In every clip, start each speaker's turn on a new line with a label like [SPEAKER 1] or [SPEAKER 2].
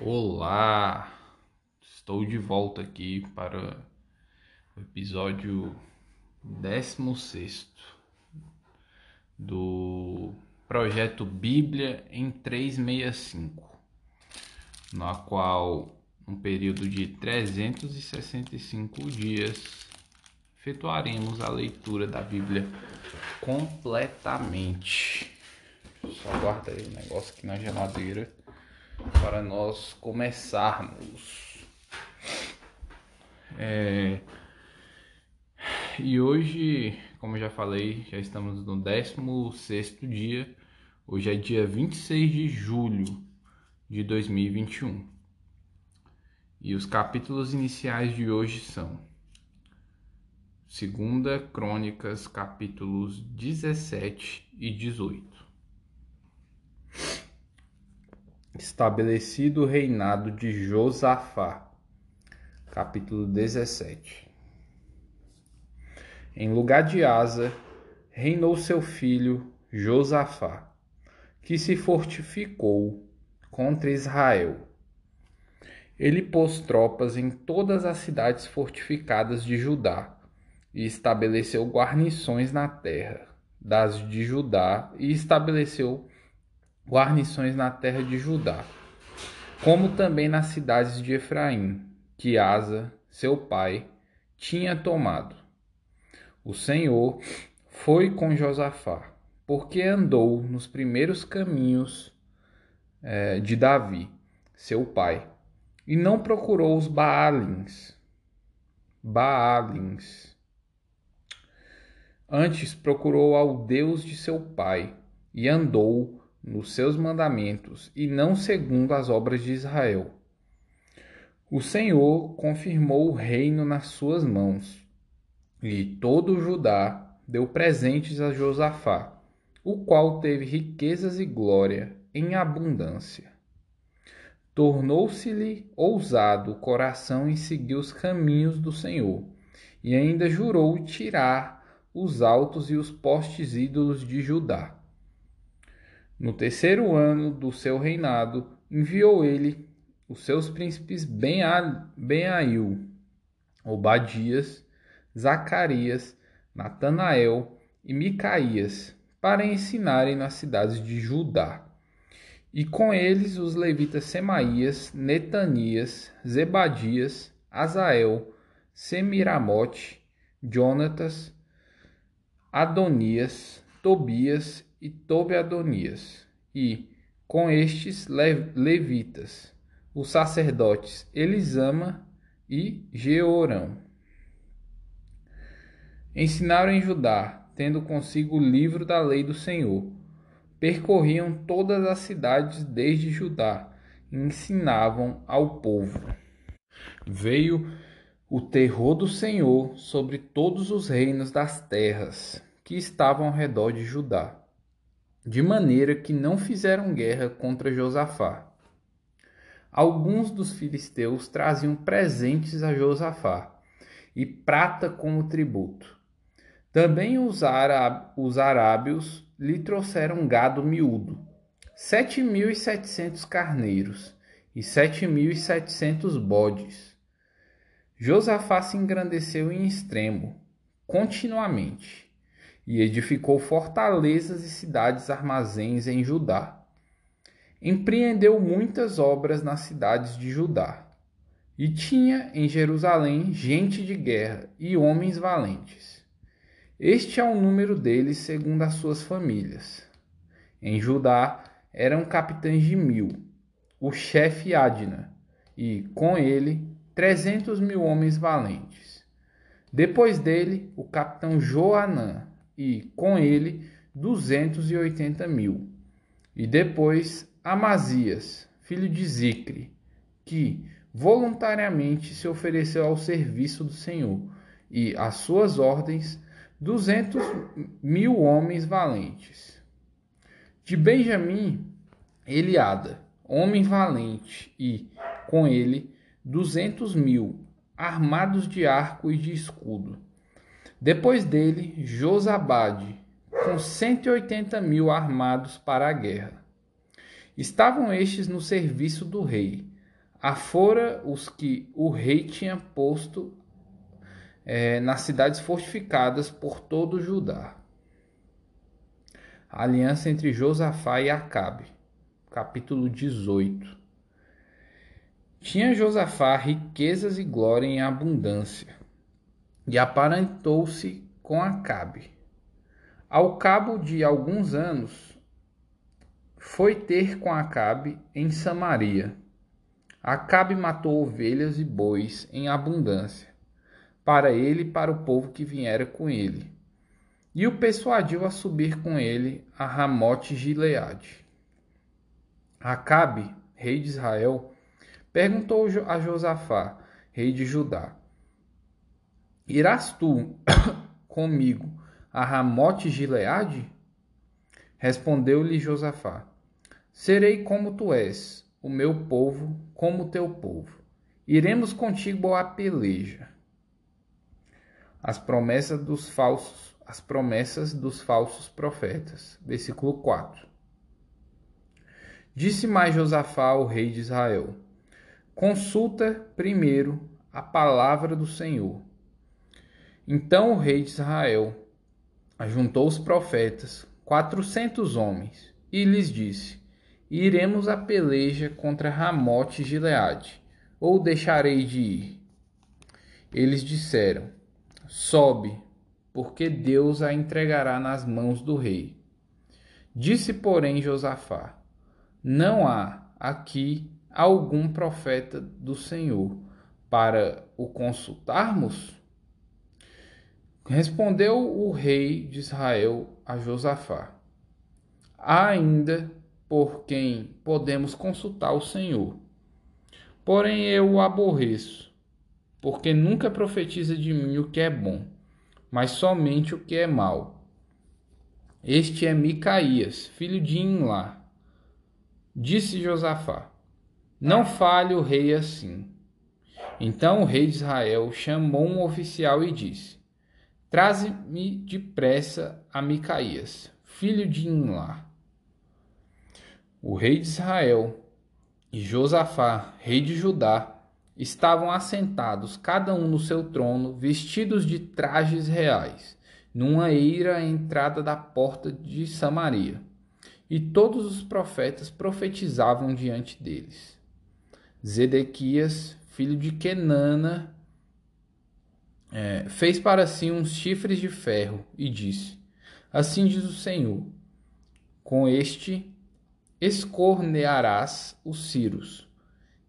[SPEAKER 1] Olá, estou de volta aqui para o episódio 16 do projeto Bíblia em 365, na qual, um período de 365 dias, efetuaremos a leitura da Bíblia completamente. Só guarda aí o negócio aqui na geladeira para nós começarmos. É... E hoje, como já falei, já estamos no 16 dia. Hoje é dia 26 de julho de 2021. E os capítulos iniciais de hoje são Segunda Crônicas, capítulos 17 e 18 estabelecido o reinado de Josafá. Capítulo 17. Em lugar de Asa, reinou seu filho Josafá, que se fortificou contra Israel. Ele pôs tropas em todas as cidades fortificadas de Judá e estabeleceu guarnições na terra das de Judá e estabeleceu guarnições na terra de Judá, como também nas cidades de Efraim, que Asa, seu pai, tinha tomado. O Senhor foi com Josafá, porque andou nos primeiros caminhos é, de Davi, seu pai, e não procurou os Baalins. Baalins. Antes procurou ao Deus de seu pai e andou nos seus mandamentos e não segundo as obras de Israel. O Senhor confirmou o reino nas suas mãos, e todo o Judá deu presentes a Josafá, o qual teve riquezas e glória em abundância. Tornou-se-lhe ousado o coração em seguir os caminhos do Senhor, e ainda jurou tirar os altos e os postes ídolos de Judá no terceiro ano do seu reinado, enviou ele os seus príncipes Ben-Ail, Obadias, Zacarias, Natanael e Micaías para ensinarem nas cidades de Judá. E com eles os levitas Semaías, Netanias, Zebadias, Azael, Semiramote, Jonatas, Adonias, Tobias e Tobe-Adonias, e com estes levitas, os sacerdotes Elisama e Jeorão. Ensinaram em Judá, tendo consigo o livro da lei do Senhor. Percorriam todas as cidades desde Judá e ensinavam ao povo. Veio o terror do Senhor sobre todos os reinos das terras que estavam ao redor de Judá de maneira que não fizeram guerra contra Josafá. Alguns dos filisteus traziam presentes a Josafá e prata como tributo. Também os, os arábios lhe trouxeram gado miúdo, sete mil e setecentos carneiros e sete mil e setecentos bodes. Josafá se engrandeceu em extremo, continuamente e edificou fortalezas e cidades armazéns em Judá. Empreendeu muitas obras nas cidades de Judá. E tinha em Jerusalém gente de guerra e homens valentes. Este é o número deles segundo as suas famílias. Em Judá eram capitães de mil, o chefe Adna, e com ele trezentos mil homens valentes. Depois dele, o capitão Joanã, e, com ele, duzentos e oitenta mil. E depois Amazias, filho de Zicre, que voluntariamente se ofereceu ao serviço do Senhor, e às suas ordens duzentos mil homens valentes. De Benjamim, Eliada, homem valente, e, com ele, duzentos mil, armados de arco e de escudo depois dele, Josabade, com 180 mil armados para a guerra. Estavam estes no serviço do rei, afora os que o rei tinha posto é, nas cidades fortificadas por todo Judá. A aliança entre Josafá e Acabe, capítulo 18. Tinha Josafá riquezas e glória em abundância, e aparentou-se com Acabe. Ao cabo de alguns anos, foi ter com Acabe em Samaria. Acabe matou ovelhas e bois em abundância para ele e para o povo que viera com ele. E o persuadiu a subir com ele a Ramote Gileade. Acabe, rei de Israel, perguntou a Josafá, rei de Judá: Irás tu comigo a Ramote Gileade? Respondeu-lhe Josafá: Serei como tu és, o meu povo como teu povo. Iremos contigo à peleja as promessas dos falsos, as promessas dos falsos profetas. Versículo 4. Disse mais Josafá ao rei de Israel: Consulta primeiro a palavra do Senhor. Então o rei de Israel ajuntou os profetas, quatrocentos homens, e lhes disse: Iremos à peleja contra Ramote Gileade, ou deixarei de ir? Eles disseram: Sobe, porque Deus a entregará nas mãos do rei. Disse, porém, Josafá: Não há aqui algum profeta do Senhor para o consultarmos? Respondeu o rei de Israel a Josafá: Há ainda por quem podemos consultar o Senhor. Porém eu o aborreço porque nunca profetiza de mim o que é bom, mas somente o que é mal. Este é Micaías, filho de Inlá. Disse Josafá: Não fale o rei assim. Então o rei de Israel chamou um oficial e disse: Traze-me depressa a Micaías, filho de Inlá. O rei de Israel e Josafá, rei de Judá, estavam assentados, cada um no seu trono, vestidos de trajes reais, numa eira à entrada da porta de Samaria. E todos os profetas profetizavam diante deles. Zedequias, filho de Kenana, é, fez para si uns chifres de ferro e disse: Assim diz o Senhor: Com este escornearás os ciros.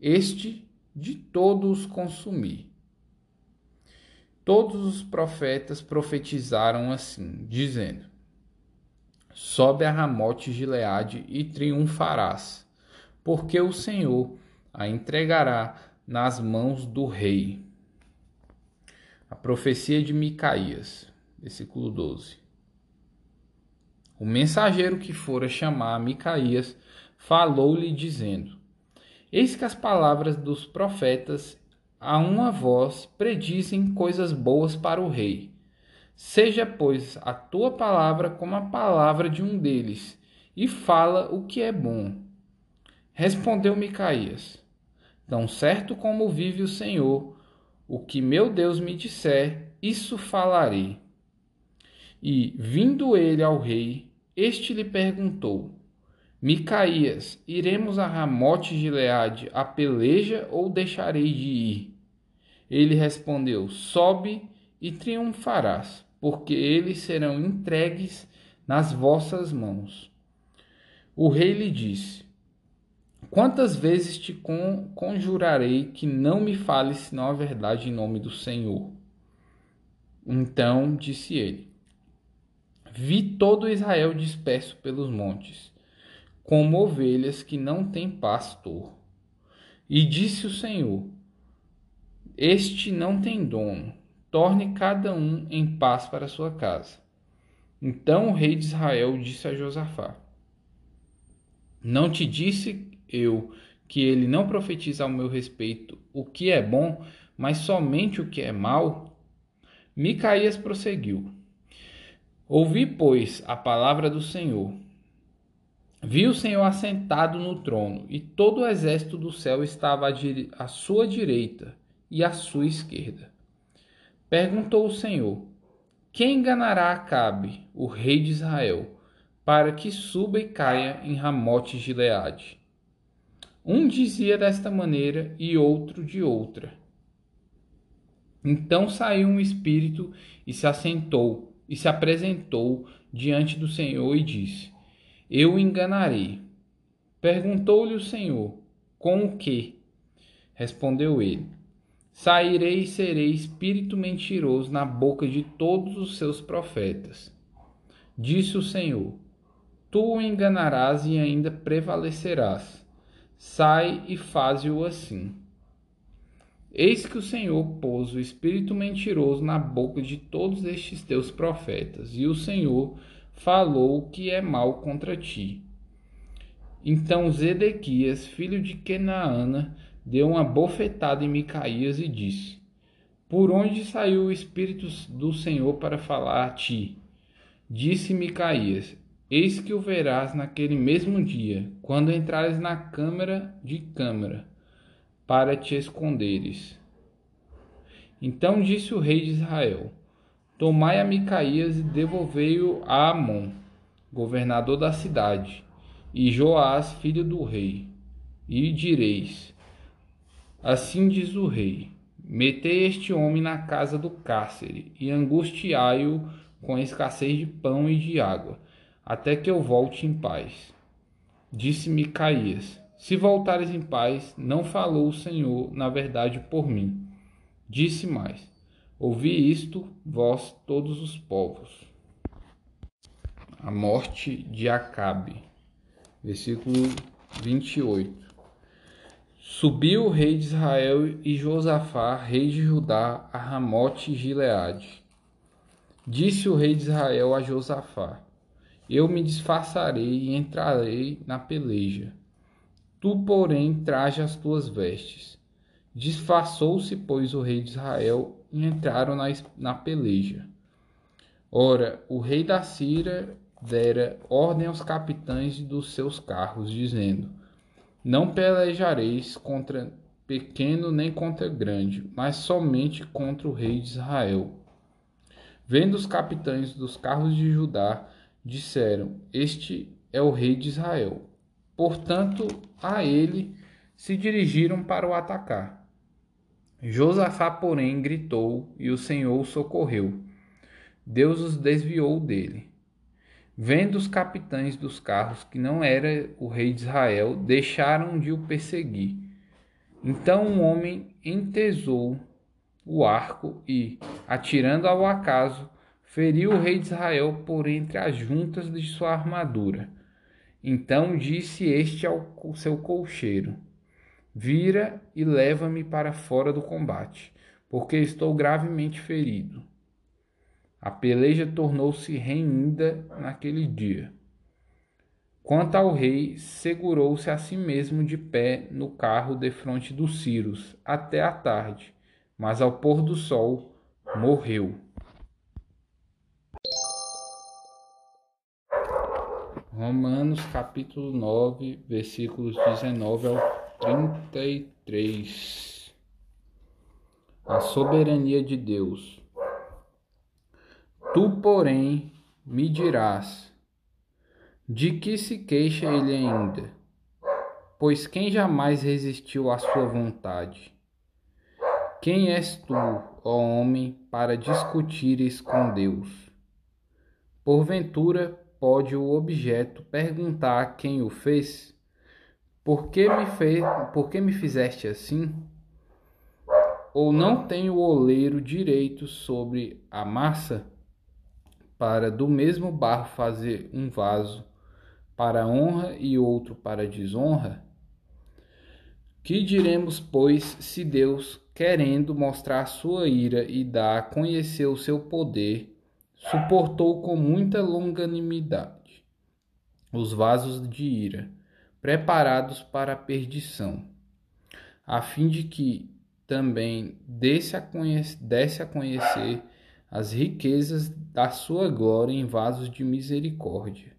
[SPEAKER 1] Este de todos consumir. Todos os profetas profetizaram assim, dizendo: Sobe a Ramote Gileade e triunfarás, porque o Senhor a entregará nas mãos do rei. A profecia de Micaías, versículo 12. O mensageiro que fora chamar Micaías falou-lhe dizendo: Eis que as palavras dos profetas a uma voz predizem coisas boas para o rei. Seja, pois, a tua palavra como a palavra de um deles, e fala o que é bom. Respondeu Micaías: Tão certo como vive o Senhor, o que meu Deus me disser, isso falarei. E, vindo ele ao rei, este lhe perguntou: Micaías, iremos a Ramote Gileade a peleja ou deixarei de ir? Ele respondeu: Sobe e triunfarás, porque eles serão entregues nas vossas mãos. O rei lhe disse: Quantas vezes te conjurarei que não me fales senão a verdade em nome do Senhor? Então disse ele: Vi todo Israel disperso pelos montes como ovelhas que não têm pastor. E disse o Senhor: Este não tem dono, torne cada um em paz para sua casa. Então o rei de Israel disse a Josafá: Não te disse eu que ele não profetiza ao meu respeito o que é bom, mas somente o que é mal? Micaías prosseguiu: Ouvi, pois, a palavra do Senhor. viu o Senhor assentado no trono, e todo o exército do céu estava à sua direita e à sua esquerda. Perguntou o Senhor: Quem enganará Acabe, o rei de Israel, para que suba e caia em Ramote Gileade? Um dizia desta maneira e outro de outra. Então saiu um espírito e se assentou e se apresentou diante do Senhor e disse: Eu enganarei. Perguntou-lhe o Senhor: Com o que? Respondeu ele: Sairei e serei espírito mentiroso na boca de todos os seus profetas. Disse o Senhor: Tu o enganarás e ainda prevalecerás. Sai e faze-o assim. Eis que o Senhor pôs o espírito mentiroso na boca de todos estes teus profetas, e o Senhor falou o que é mal contra ti. Então Zedequias, filho de Kenaana, deu uma bofetada em Micaías e disse: Por onde saiu o espírito do Senhor para falar a ti? Disse Micaías: Eis que o verás naquele mesmo dia, quando entrares na câmara de câmara para te esconderes. Então disse o rei de Israel: Tomai a Micaías e devolvei-o a Amon, governador da cidade, e Joás, filho do rei. E direis: Assim diz o rei: Metei este homem na casa do cárcere e angustiai-o com escassez de pão e de água, até que eu volte em paz. Disse Micaías: se voltares em paz, não falou o Senhor, na verdade, por mim. Disse mais: Ouvi isto, vós todos os povos. A morte de Acabe. Versículo 28. Subiu o rei de Israel e Josafá, rei de Judá, a Ramote e Gileade. Disse o rei de Israel a Josafá: Eu me disfarçarei e entrarei na peleja Tu, porém, traje as tuas vestes. Disfarçou-se, pois, o rei de Israel e entraram na, na peleja. Ora, o rei da Síria dera ordem aos capitães dos seus carros, dizendo: Não pelejareis contra pequeno nem contra grande, mas somente contra o rei de Israel. Vendo os capitães dos carros de Judá, disseram: Este é o rei de Israel. Portanto, a ele se dirigiram para o atacar. Josafá, porém, gritou e o Senhor o socorreu. Deus os desviou dele. Vendo os capitães dos carros que não era o rei de Israel, deixaram de o perseguir. Então um homem entesou o arco e, atirando ao acaso, feriu o rei de Israel por entre as juntas de sua armadura então disse este ao seu colcheiro: Vira e leva-me para fora do combate, porque estou gravemente ferido. A peleja tornou-se renhida naquele dia. Quanto ao rei, segurou-se a si mesmo de pé no carro defronte dos Círios até a tarde, mas ao pôr do sol morreu. Romanos capítulo 9, versículos 19 ao 33. A soberania de Deus. Tu, porém, me dirás: de que se queixa ele ainda? Pois quem jamais resistiu à sua vontade? Quem és tu, ó homem, para discutires com Deus? Porventura, pode o objeto perguntar a quem o fez: Por que me, fez, por que me fizeste assim? Ou não tem o oleiro direito sobre a massa para do mesmo barro fazer um vaso para honra e outro para desonra? Que diremos, pois, se Deus, querendo mostrar sua ira e dar a conhecer o seu poder, suportou com muita longanimidade os vasos de ira, preparados para a perdição, a fim de que também desse a, conhecer, desse a conhecer as riquezas da sua glória em vasos de misericórdia,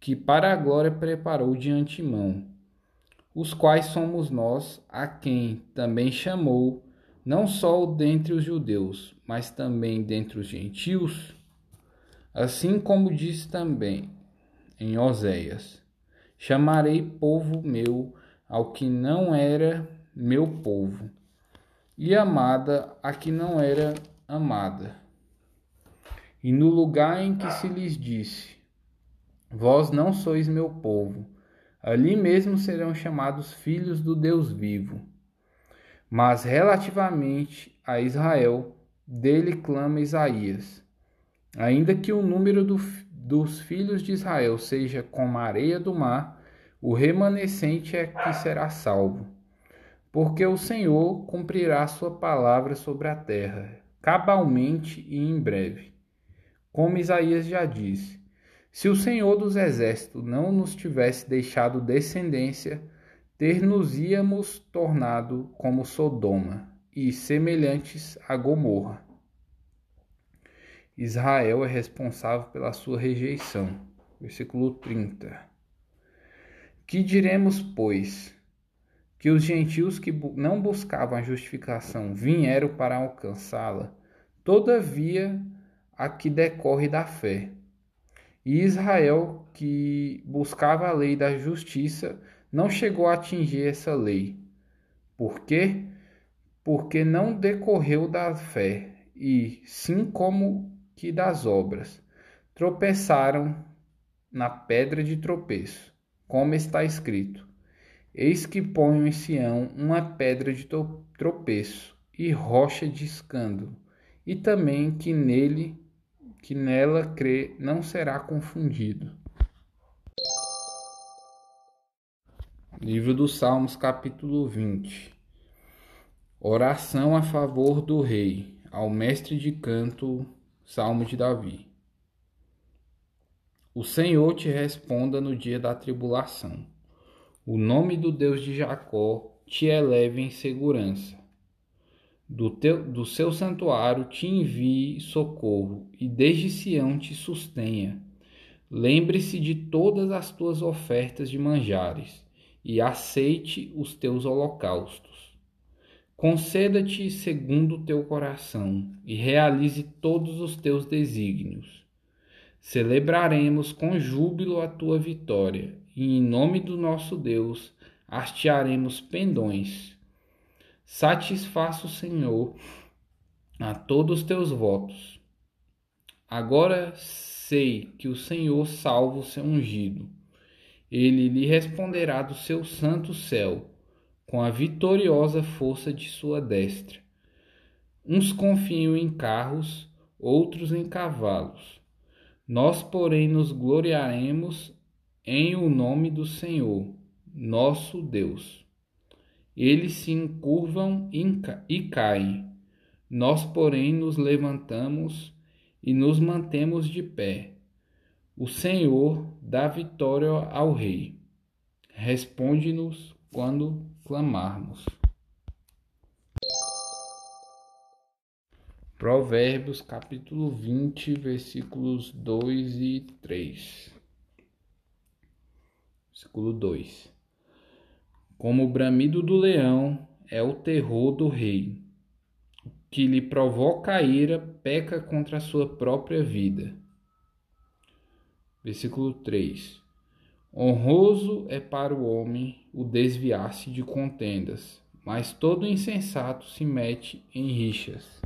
[SPEAKER 1] que para a glória preparou de antemão, os quais somos nós, a quem também chamou, não só dentre os judeus, mas também dentre os gentios? Assim como diz também em Oséias: Chamarei povo meu ao que não era meu povo, e amada a que não era amada. E no lugar em que se lhes disse: Vós não sois meu povo. Ali mesmo serão chamados filhos do Deus vivo. Mas relativamente a Israel, dele clama Isaías: Ainda que o número do, dos filhos de Israel seja como a areia do mar, o remanescente é que será salvo. Porque o Senhor cumprirá sua palavra sobre a terra, cabalmente e em breve. Como Isaías já disse: se o Senhor dos Exércitos não nos tivesse deixado descendência, ter-nos-íamos tornado como Sodoma e semelhantes a Gomorra. Israel é responsável pela sua rejeição. Versículo 30. Que diremos, pois? Que os gentios que não buscavam a justificação vieram para alcançá-la, todavia a que decorre da fé e Israel, que buscava a lei da justiça, não chegou a atingir essa lei. Por quê? Porque não decorreu da fé, e sim como que das obras. Tropeçaram na pedra de tropeço, como está escrito: Eis que ponho em Sião uma pedra de tropeço e rocha de escândalo, e também que nele que nela crê não será confundido. Livro dos Salmos, capítulo 20. Oração a favor do rei, ao mestre de canto, Salmo de Davi. O Senhor te responda no dia da tribulação. O nome do Deus de Jacó te eleve em segurança do, teu, do seu santuário te envie socorro e desde Sião te sustenha. Lembre-se de todas as tuas ofertas de manjares e aceite os teus holocaustos. Conceda-te segundo o teu coração e realize todos os teus desígnios. Celebraremos com júbilo a tua vitória e em nome do nosso Deus hastearemos pendões Satisfaça o Senhor a todos os teus votos. Agora sei que o Senhor salva o seu ungido. Ele lhe responderá do seu santo céu, com a vitoriosa força de sua destra. Uns confiam em carros, outros em cavalos. Nós, porém, nos gloriaremos em o nome do Senhor, nosso Deus. Eles se encurvam e caem. Nós, porém, nos levantamos e nos mantemos de pé. O Senhor dá vitória ao Rei. Responde-nos quando clamarmos. Provérbios capítulo 20, versículos 2 e 3. Versículo 2. Como o bramido do leão é o terror do rei. que lhe provoca a ira peca contra a sua própria vida. Versículo 3. Honroso é para o homem o desviar-se de contendas, mas todo insensato se mete em rixas.